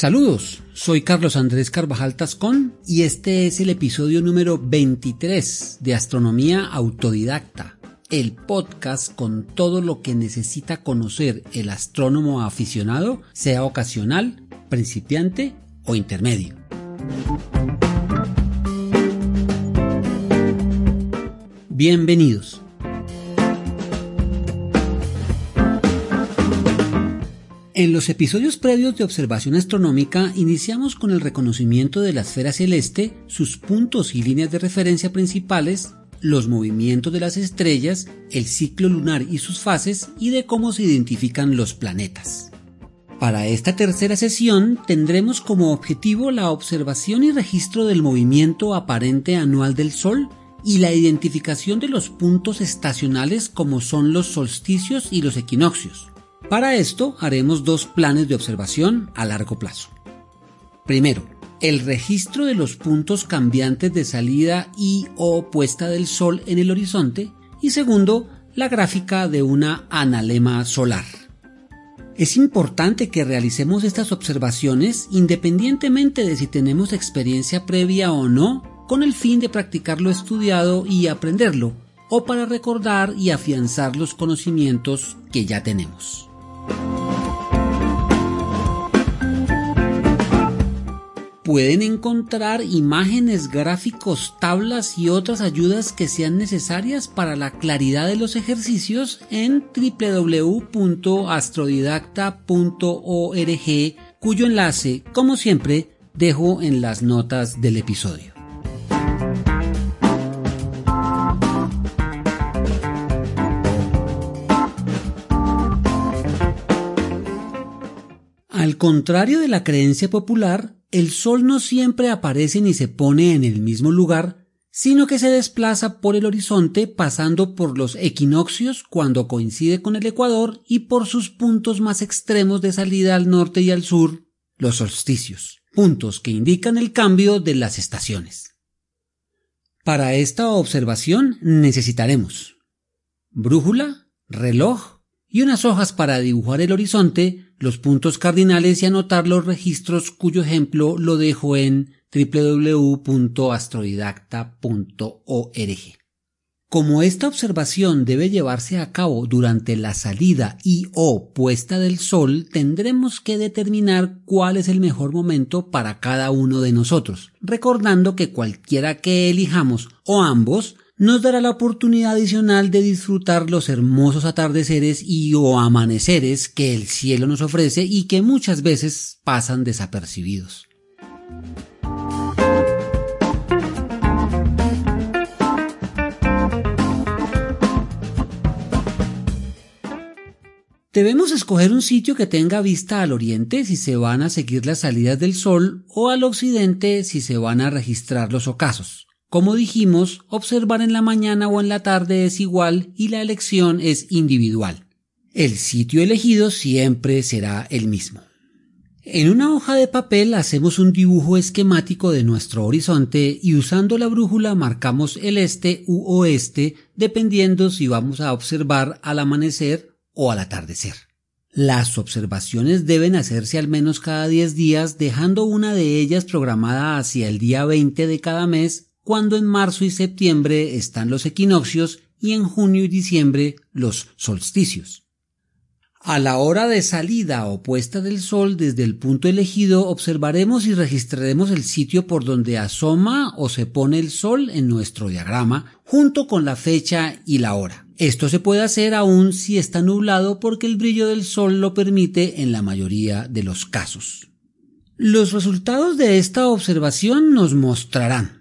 Saludos, soy Carlos Andrés Carvajal Tascón y este es el episodio número 23 de Astronomía Autodidacta, el podcast con todo lo que necesita conocer el astrónomo aficionado, sea ocasional, principiante o intermedio. Bienvenidos. En los episodios previos de observación astronómica iniciamos con el reconocimiento de la esfera celeste, sus puntos y líneas de referencia principales, los movimientos de las estrellas, el ciclo lunar y sus fases y de cómo se identifican los planetas. Para esta tercera sesión tendremos como objetivo la observación y registro del movimiento aparente anual del Sol y la identificación de los puntos estacionales como son los solsticios y los equinoccios. Para esto haremos dos planes de observación a largo plazo. Primero, el registro de los puntos cambiantes de salida y o puesta del Sol en el horizonte y segundo, la gráfica de una analema solar. Es importante que realicemos estas observaciones independientemente de si tenemos experiencia previa o no con el fin de practicar lo estudiado y aprenderlo, o para recordar y afianzar los conocimientos que ya tenemos. Pueden encontrar imágenes, gráficos, tablas y otras ayudas que sean necesarias para la claridad de los ejercicios en www.astrodidacta.org, cuyo enlace, como siempre, dejo en las notas del episodio. Al contrario de la creencia popular, el Sol no siempre aparece ni se pone en el mismo lugar, sino que se desplaza por el horizonte pasando por los equinoccios cuando coincide con el ecuador y por sus puntos más extremos de salida al norte y al sur, los solsticios, puntos que indican el cambio de las estaciones. Para esta observación necesitaremos brújula, reloj y unas hojas para dibujar el horizonte los puntos cardinales y anotar los registros cuyo ejemplo lo dejo en www.astrodidacta.org. Como esta observación debe llevarse a cabo durante la salida y o puesta del sol, tendremos que determinar cuál es el mejor momento para cada uno de nosotros, recordando que cualquiera que elijamos o ambos nos dará la oportunidad adicional de disfrutar los hermosos atardeceres y o amaneceres que el cielo nos ofrece y que muchas veces pasan desapercibidos. Debemos escoger un sitio que tenga vista al oriente si se van a seguir las salidas del sol o al occidente si se van a registrar los ocasos. Como dijimos, observar en la mañana o en la tarde es igual y la elección es individual. El sitio elegido siempre será el mismo. En una hoja de papel hacemos un dibujo esquemático de nuestro horizonte y usando la brújula marcamos el este u oeste dependiendo si vamos a observar al amanecer o al atardecer. Las observaciones deben hacerse al menos cada 10 días dejando una de ellas programada hacia el día 20 de cada mes cuando en marzo y septiembre están los equinoccios y en junio y diciembre los solsticios. A la hora de salida o puesta del sol desde el punto elegido observaremos y registraremos el sitio por donde asoma o se pone el sol en nuestro diagrama junto con la fecha y la hora. Esto se puede hacer aún si está nublado porque el brillo del sol lo permite en la mayoría de los casos. Los resultados de esta observación nos mostrarán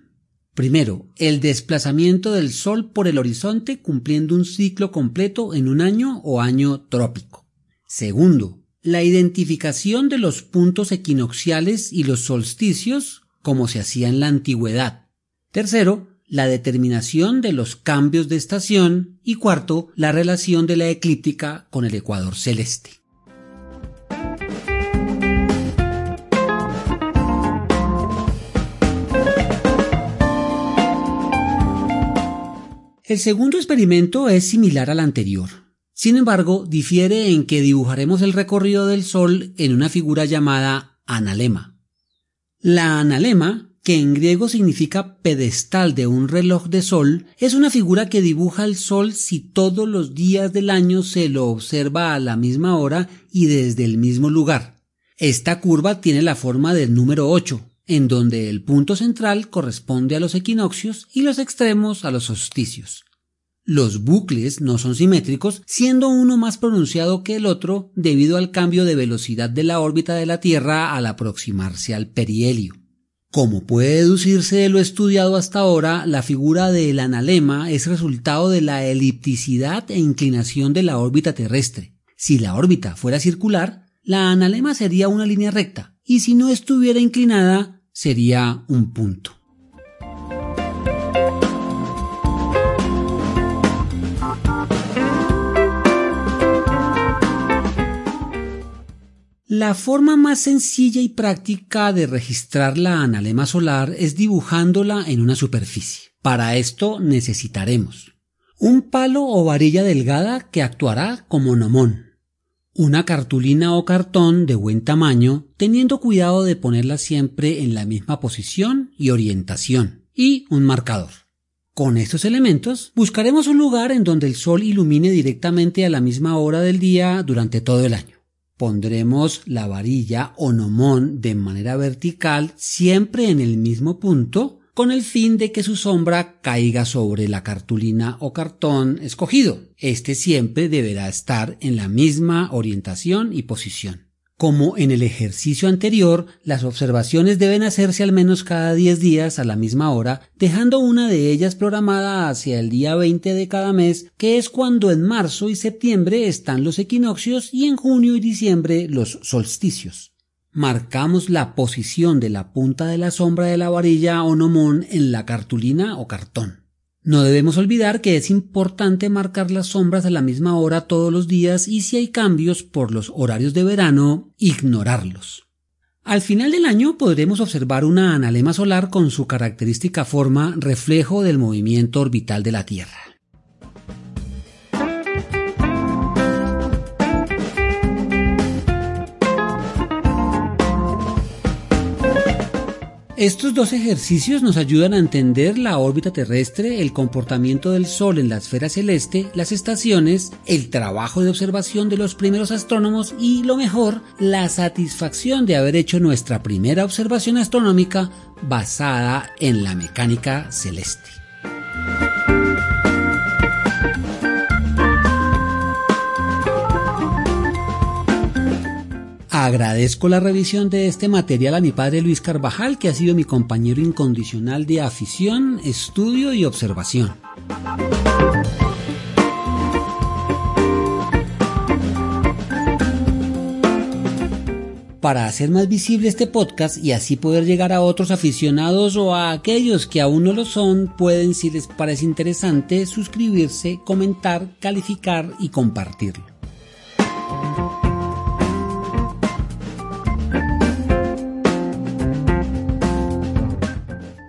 Primero, el desplazamiento del Sol por el horizonte cumpliendo un ciclo completo en un año o año trópico. Segundo, la identificación de los puntos equinocciales y los solsticios como se hacía en la antigüedad. Tercero, la determinación de los cambios de estación y cuarto, la relación de la eclíptica con el ecuador celeste. El segundo experimento es similar al anterior. Sin embargo, difiere en que dibujaremos el recorrido del Sol en una figura llamada analema. La analema, que en griego significa pedestal de un reloj de sol, es una figura que dibuja el sol si todos los días del año se lo observa a la misma hora y desde el mismo lugar. Esta curva tiene la forma del número 8, en donde el punto central corresponde a los equinoccios y los extremos a los solsticios. Los bucles no son simétricos, siendo uno más pronunciado que el otro debido al cambio de velocidad de la órbita de la Tierra al aproximarse al perihelio. Como puede deducirse de lo estudiado hasta ahora, la figura del analema es resultado de la elipticidad e inclinación de la órbita terrestre. Si la órbita fuera circular, la analema sería una línea recta, y si no estuviera inclinada, sería un punto. La forma más sencilla y práctica de registrar la analema solar es dibujándola en una superficie. Para esto necesitaremos un palo o varilla delgada que actuará como nomón, una cartulina o cartón de buen tamaño, teniendo cuidado de ponerla siempre en la misma posición y orientación, y un marcador. Con estos elementos buscaremos un lugar en donde el sol ilumine directamente a la misma hora del día durante todo el año. Pondremos la varilla o nomón de manera vertical siempre en el mismo punto con el fin de que su sombra caiga sobre la cartulina o cartón escogido. Este siempre deberá estar en la misma orientación y posición. Como en el ejercicio anterior, las observaciones deben hacerse al menos cada 10 días a la misma hora, dejando una de ellas programada hacia el día 20 de cada mes, que es cuando en marzo y septiembre están los equinoccios y en junio y diciembre los solsticios marcamos la posición de la punta de la sombra de la varilla o nomón en la cartulina o cartón. No debemos olvidar que es importante marcar las sombras a la misma hora todos los días y si hay cambios por los horarios de verano, ignorarlos. Al final del año podremos observar una analema solar con su característica forma reflejo del movimiento orbital de la Tierra. Estos dos ejercicios nos ayudan a entender la órbita terrestre, el comportamiento del Sol en la esfera celeste, las estaciones, el trabajo de observación de los primeros astrónomos y, lo mejor, la satisfacción de haber hecho nuestra primera observación astronómica basada en la mecánica celeste. Agradezco la revisión de este material a mi padre Luis Carvajal, que ha sido mi compañero incondicional de afición, estudio y observación. Para hacer más visible este podcast y así poder llegar a otros aficionados o a aquellos que aún no lo son, pueden, si les parece interesante, suscribirse, comentar, calificar y compartirlo.